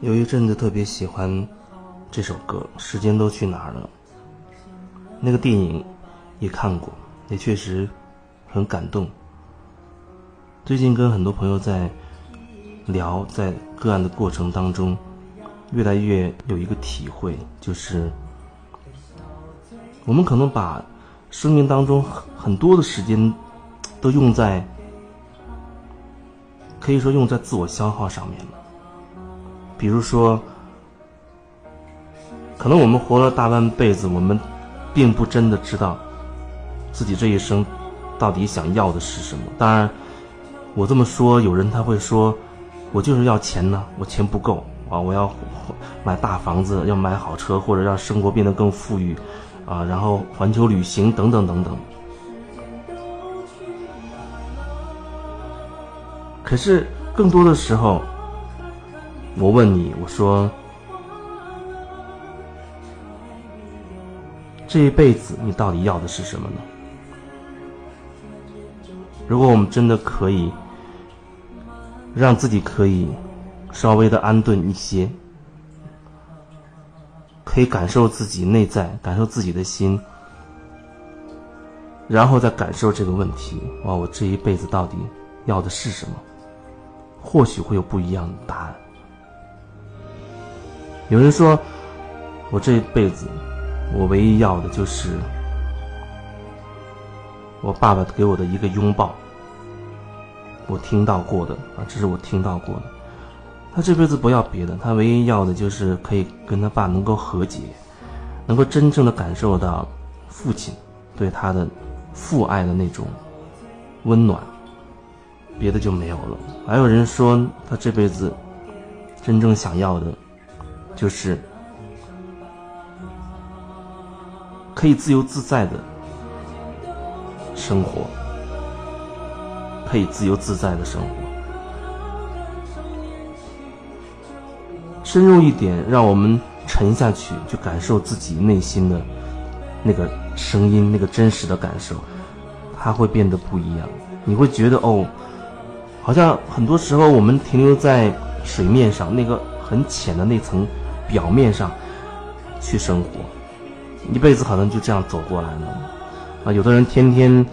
有一阵子特别喜欢这首歌《时间都去哪儿了》，那个电影也看过，也确实很感动。最近跟很多朋友在聊，在个案的过程当中，越来越有一个体会，就是我们可能把生命当中很很多的时间都用在，可以说用在自我消耗上面了。比如说，可能我们活了大半辈子，我们并不真的知道自己这一生到底想要的是什么。当然，我这么说，有人他会说，我就是要钱呢，我钱不够啊，我要买大房子，要买好车，或者让生活变得更富裕啊，然后环球旅行等等等等。可是更多的时候，我问你，我说，这一辈子你到底要的是什么呢？如果我们真的可以让自己可以稍微的安顿一些，可以感受自己内在，感受自己的心，然后再感受这个问题，哇，我这一辈子到底要的是什么？或许会有不一样的答案。有人说，我这一辈子，我唯一要的就是我爸爸给我的一个拥抱。我听到过的啊，这是我听到过的。他这辈子不要别的，他唯一要的就是可以跟他爸能够和解，能够真正的感受到父亲对他的父爱的那种温暖，别的就没有了。还有人说，他这辈子真正想要的。就是可以自由自在的生活，可以自由自在的生活。深入一点，让我们沉下去，去感受自己内心的那个声音，那个真实的感受，它会变得不一样。你会觉得哦，好像很多时候我们停留在水面上那个很浅的那层。表面上去生活，一辈子可能就这样走过来了。啊，有的人天天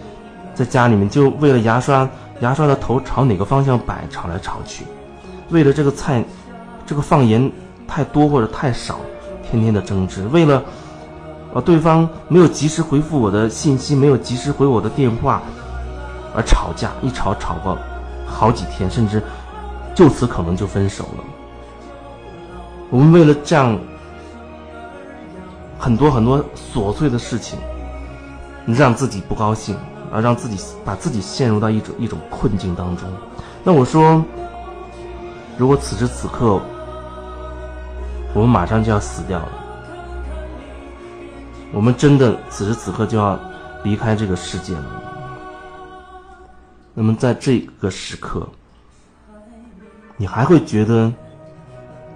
在家里面就为了牙刷，牙刷的头朝哪个方向摆，吵来吵去；为了这个菜，这个放盐太多或者太少，天天的争执；为了啊对方没有及时回复我的信息，没有及时回我的电话而吵架，一吵吵个好几天，甚至就此可能就分手了。我们为了这样很多很多琐碎的事情，让自己不高兴，啊，让自己把自己陷入到一种一种困境当中。那我说，如果此时此刻我们马上就要死掉了，我们真的此时此刻就要离开这个世界了。那么在这个时刻，你还会觉得？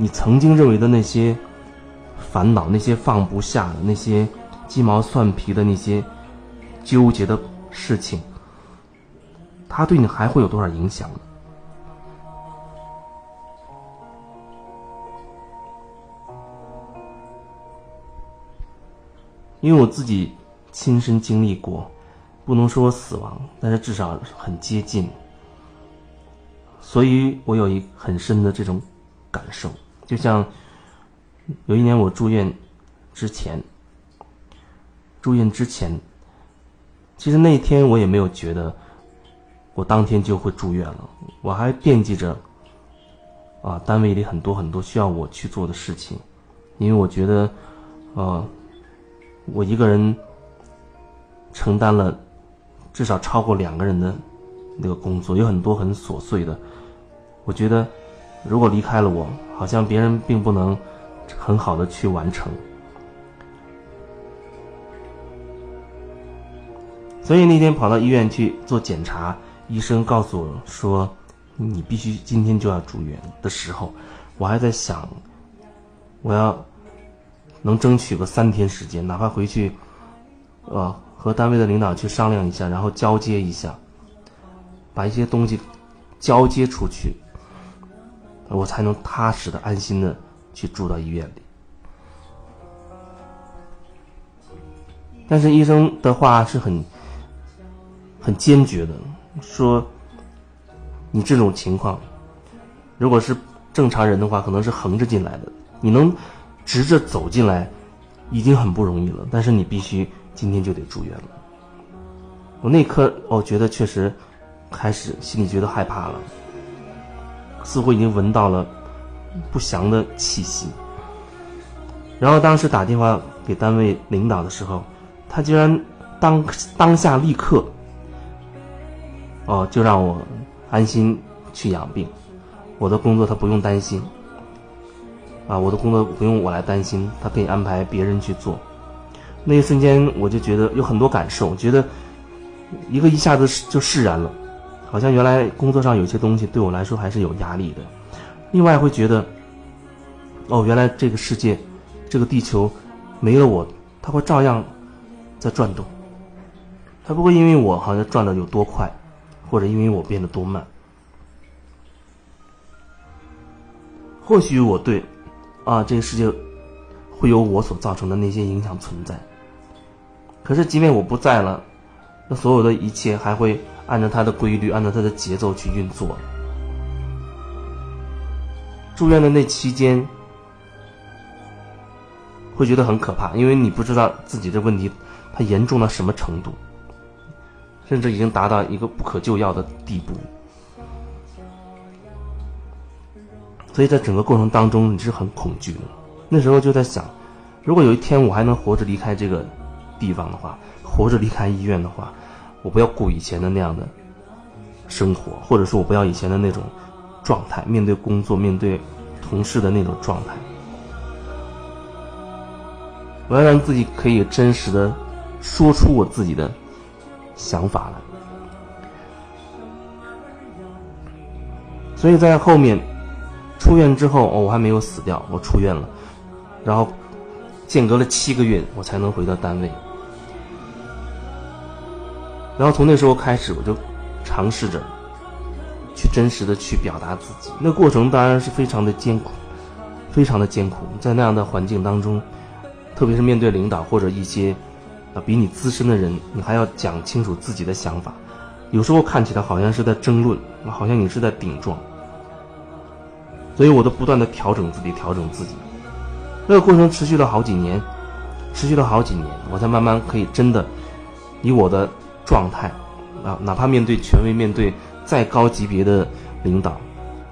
你曾经认为的那些烦恼、那些放不下的、那些鸡毛蒜皮的那些纠结的事情，它对你还会有多少影响呢？因为我自己亲身经历过，不能说死亡，但是至少很接近，所以我有一很深的这种感受。就像有一年我住院之前，住院之前，其实那天我也没有觉得我当天就会住院了，我还惦记着啊单位里很多很多需要我去做的事情，因为我觉得呃我一个人承担了至少超过两个人的那个工作，有很多很琐碎的，我觉得。如果离开了我，好像别人并不能很好的去完成。所以那天跑到医院去做检查，医生告诉我说：“你必须今天就要住院。”的时候，我还在想，我要能争取个三天时间，哪怕回去，呃，和单位的领导去商量一下，然后交接一下，把一些东西交接出去。我才能踏实的、安心的去住到医院里。但是医生的话是很很坚决的，说你这种情况，如果是正常人的话，可能是横着进来的，你能直着走进来，已经很不容易了。但是你必须今天就得住院了。我那刻，我觉得确实开始心里觉得害怕了，似乎已经闻到了不祥的气息。然后当时打电话给单位领导的时候。他居然当当下立刻，哦，就让我安心去养病，我的工作他不用担心，啊，我的工作不用我来担心，他可以安排别人去做。那一瞬间，我就觉得有很多感受，觉得一个一下子就释然了，好像原来工作上有些东西对我来说还是有压力的。另外会觉得，哦，原来这个世界，这个地球没了我，它会照样。在转动，它不会因为我好像转的有多快，或者因为我变得多慢。或许我对，啊，这个世界会有我所造成的那些影响存在。可是，即便我不在了，那所有的一切还会按照它的规律，按照它的节奏去运作。住院的那期间，会觉得很可怕，因为你不知道自己的问题。它严重到什么程度？甚至已经达到一个不可救药的地步。所以在整个过程当中，你是很恐惧的。那时候就在想，如果有一天我还能活着离开这个地方的话，活着离开医院的话，我不要过以前的那样的生活，或者说我不要以前的那种状态，面对工作、面对同事的那种状态，我要让自己可以真实的。说出我自己的想法来，所以在后面出院之后，哦，我还没有死掉，我出院了，然后间隔了七个月，我才能回到单位，然后从那时候开始，我就尝试着去真实的去表达自己，那过程当然是非常的艰苦，非常的艰苦，在那样的环境当中，特别是面对领导或者一些。啊，比你资深的人，你还要讲清楚自己的想法，有时候看起来好像是在争论，好像你是在顶撞，所以我都不断的调整自己，调整自己。那个过程持续了好几年，持续了好几年，我才慢慢可以真的以我的状态啊，哪怕面对权威，面对再高级别的领导，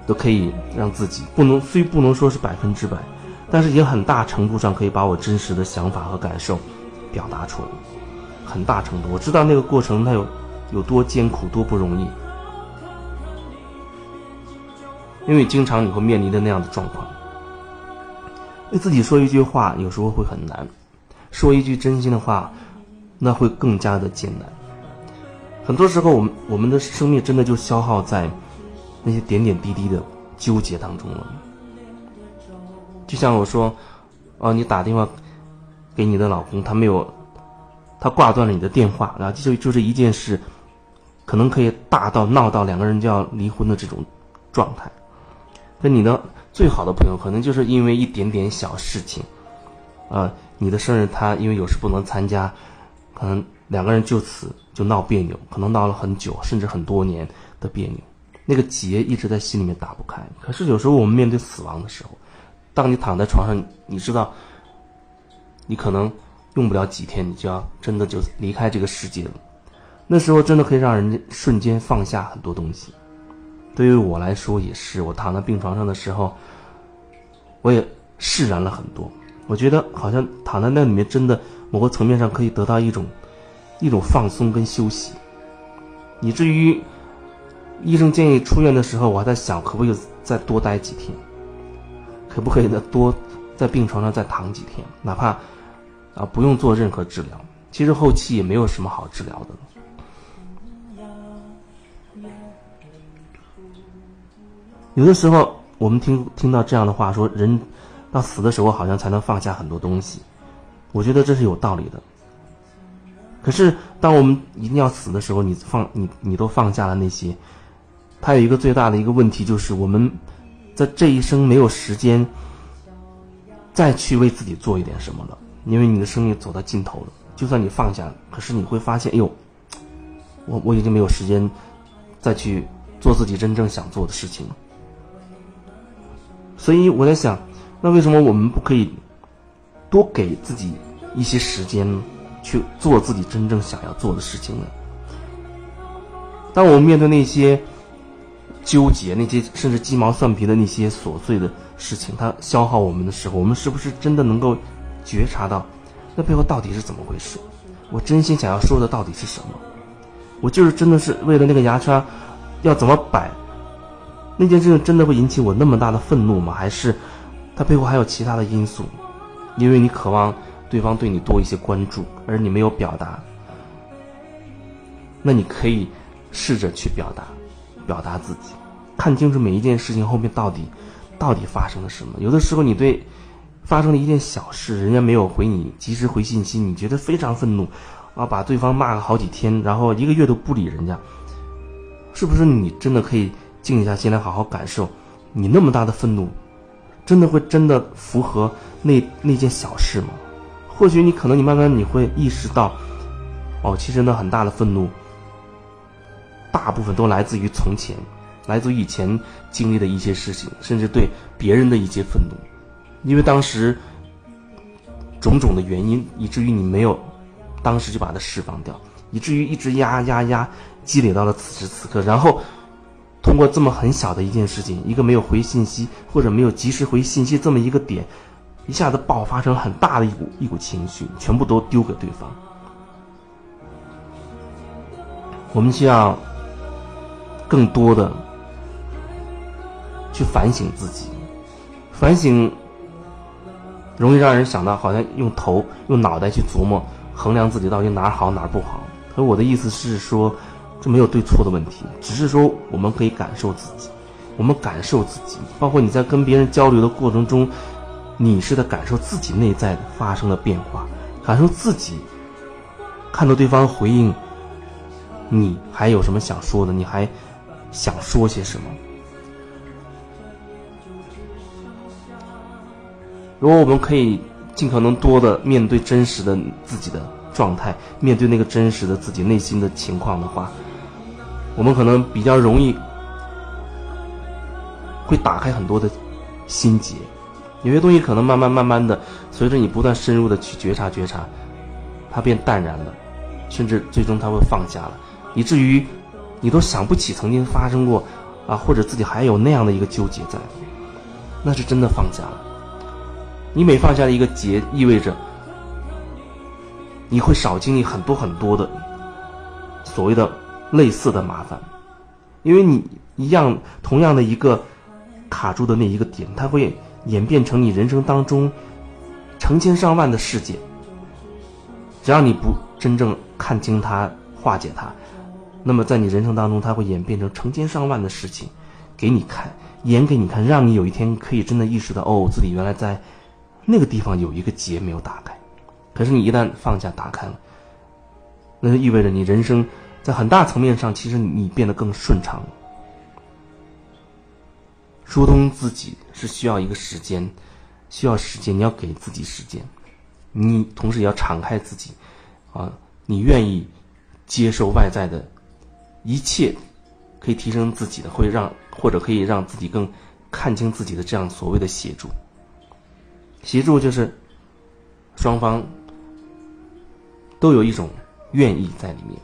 都可以让自己不能虽不能说是百分之百，但是也很大程度上可以把我真实的想法和感受。表达出来，很大程度我知道那个过程它有有多艰苦多不容易，因为经常你会面临的那样的状况，为自己说一句话有时候会很难，说一句真心的话，那会更加的艰难。很多时候，我们我们的生命真的就消耗在那些点点滴滴的纠结当中了。就像我说，哦，你打电话。给你的老公，他没有，他挂断了你的电话，然后就就这一件事，可能可以大到闹到两个人就要离婚的这种状态。跟你的最好的朋友，可能就是因为一点点小事情，啊，你的生日他因为有事不能参加，可能两个人就此就闹别扭，可能闹了很久，甚至很多年的别扭，那个结一直在心里面打不开。可是有时候我们面对死亡的时候，当你躺在床上，你知道。你可能用不了几天，你就要真的就离开这个世界了。那时候真的可以让人家瞬间放下很多东西。对于我来说也是，我躺在病床上的时候，我也释然了很多。我觉得好像躺在那里面，真的某个层面上可以得到一种一种放松跟休息。以至于医生建议出院的时候，我还在想，可不可以再多待几天？可不可以再多在病床上再躺几天？哪怕。啊，不用做任何治疗，其实后期也没有什么好治疗的。有的时候，我们听听到这样的话，说人到死的时候好像才能放下很多东西，我觉得这是有道理的。可是，当我们一定要死的时候，你放你你都放下了那些，它有一个最大的一个问题就是我们。在这一生没有时间再去为自己做一点什么了，因为你的生命走到尽头了。就算你放下，可是你会发现，哎呦，我我已经没有时间再去做自己真正想做的事情了。所以我在想，那为什么我们不可以多给自己一些时间呢，去做自己真正想要做的事情呢？当我们面对那些纠结、那些甚至鸡毛蒜皮的那些琐碎的事情，它消耗我们的时候，我们是不是真的能够觉察到，那背后到底是怎么回事？我真心想要说的到底是什么？我就是真的是为了那个牙刷要怎么摆？那件事情真的会引起我那么大的愤怒吗？还是它背后还有其他的因素？因为你渴望对方对你多一些关注，而你没有表达，那你可以试着去表达，表达自己，看清楚每一件事情后面到底到底发生了什么。有的时候你对发生了一件小事，人家没有回你及时回信息，你觉得非常愤怒，啊，把对方骂了好几天，然后一个月都不理人家，是不是你真的可以？静下心来，好好感受，你那么大的愤怒，真的会真的符合那那件小事吗？或许你可能你慢慢你会意识到，哦，其实那很大的愤怒，大部分都来自于从前，来自于以前经历的一些事情，甚至对别人的一些愤怒，因为当时种种的原因，以至于你没有当时就把它释放掉，以至于一直压压压，积累到了此时此刻，然后。通过这么很小的一件事情，一个没有回信息或者没有及时回信息这么一个点，一下子爆发成很大的一股一股情绪，全部都丢给对方。我们需要更多的去反省自己，反省容易让人想到好像用头用脑袋去琢磨衡量自己到底哪儿好哪儿不好。可我的意思是说。这没有对错的问题，只是说我们可以感受自己，我们感受自己，包括你在跟别人交流的过程中，你是在感受自己内在发生的变化，感受自己看到对方回应，你还有什么想说的？你还想说些什么？如果我们可以尽可能多的面对真实的自己的状态，面对那个真实的自己内心的情况的话。我们可能比较容易会打开很多的心结，有些东西可能慢慢慢慢的，随着你不断深入的去觉察觉察，它变淡然了，甚至最终它会放下了，以至于你都想不起曾经发生过啊，或者自己还有那样的一个纠结在，那是真的放下了。你每放下一个结，意味着你会少经历很多很多的所谓的。类似的麻烦，因为你一样同样的一个卡住的那一个点，它会演变成你人生当中成千上万的事件。只要你不真正看清它、化解它，那么在你人生当中，它会演变成成千上万的事情给你看，演给你看，让你有一天可以真的意识到，哦，自己原来在那个地方有一个结没有打开。可是你一旦放下、打开了，那就意味着你人生。在很大层面上，其实你变得更顺畅了。疏通自己是需要一个时间，需要时间，你要给自己时间。你同时也要敞开自己，啊，你愿意接受外在的一切可以提升自己的，会让或者可以让自己更看清自己的这样所谓的协助。协助就是双方都有一种愿意在里面。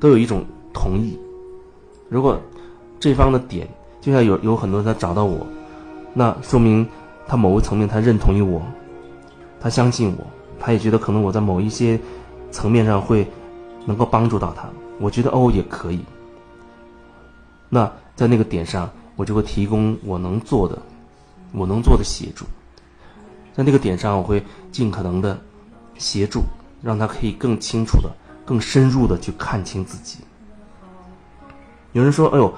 都有一种同意。如果这方的点，就像有有很多人他找到我，那说明他某个层面他认同于我，他相信我，他也觉得可能我在某一些层面上会能够帮助到他。我觉得哦也可以。那在那个点上，我就会提供我能做的，我能做的协助。在那个点上，我会尽可能的协助，让他可以更清楚的。更深入的去看清自己。有人说：“哎呦，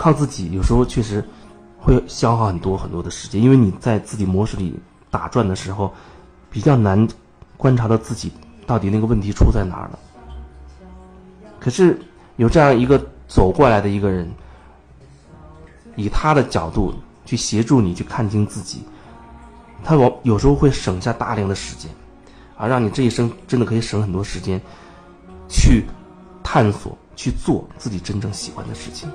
靠自己有时候确实会消耗很多很多的时间，因为你在自己模式里打转的时候，比较难观察到自己到底那个问题出在哪儿了。”可是有这样一个走过来的一个人，以他的角度去协助你去看清自己，他往有时候会省下大量的时间，啊，让你这一生真的可以省很多时间，去探索去做自己真正喜欢的事情。